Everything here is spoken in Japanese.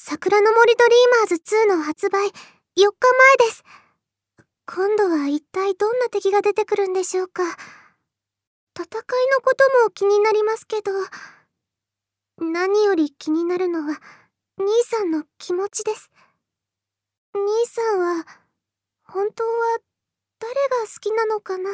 桜の森ドリーマーズ2の発売4日前です。今度は一体どんな敵が出てくるんでしょうか。戦いのことも気になりますけど、何より気になるのは兄さんの気持ちです。兄さんは本当は誰が好きなのかな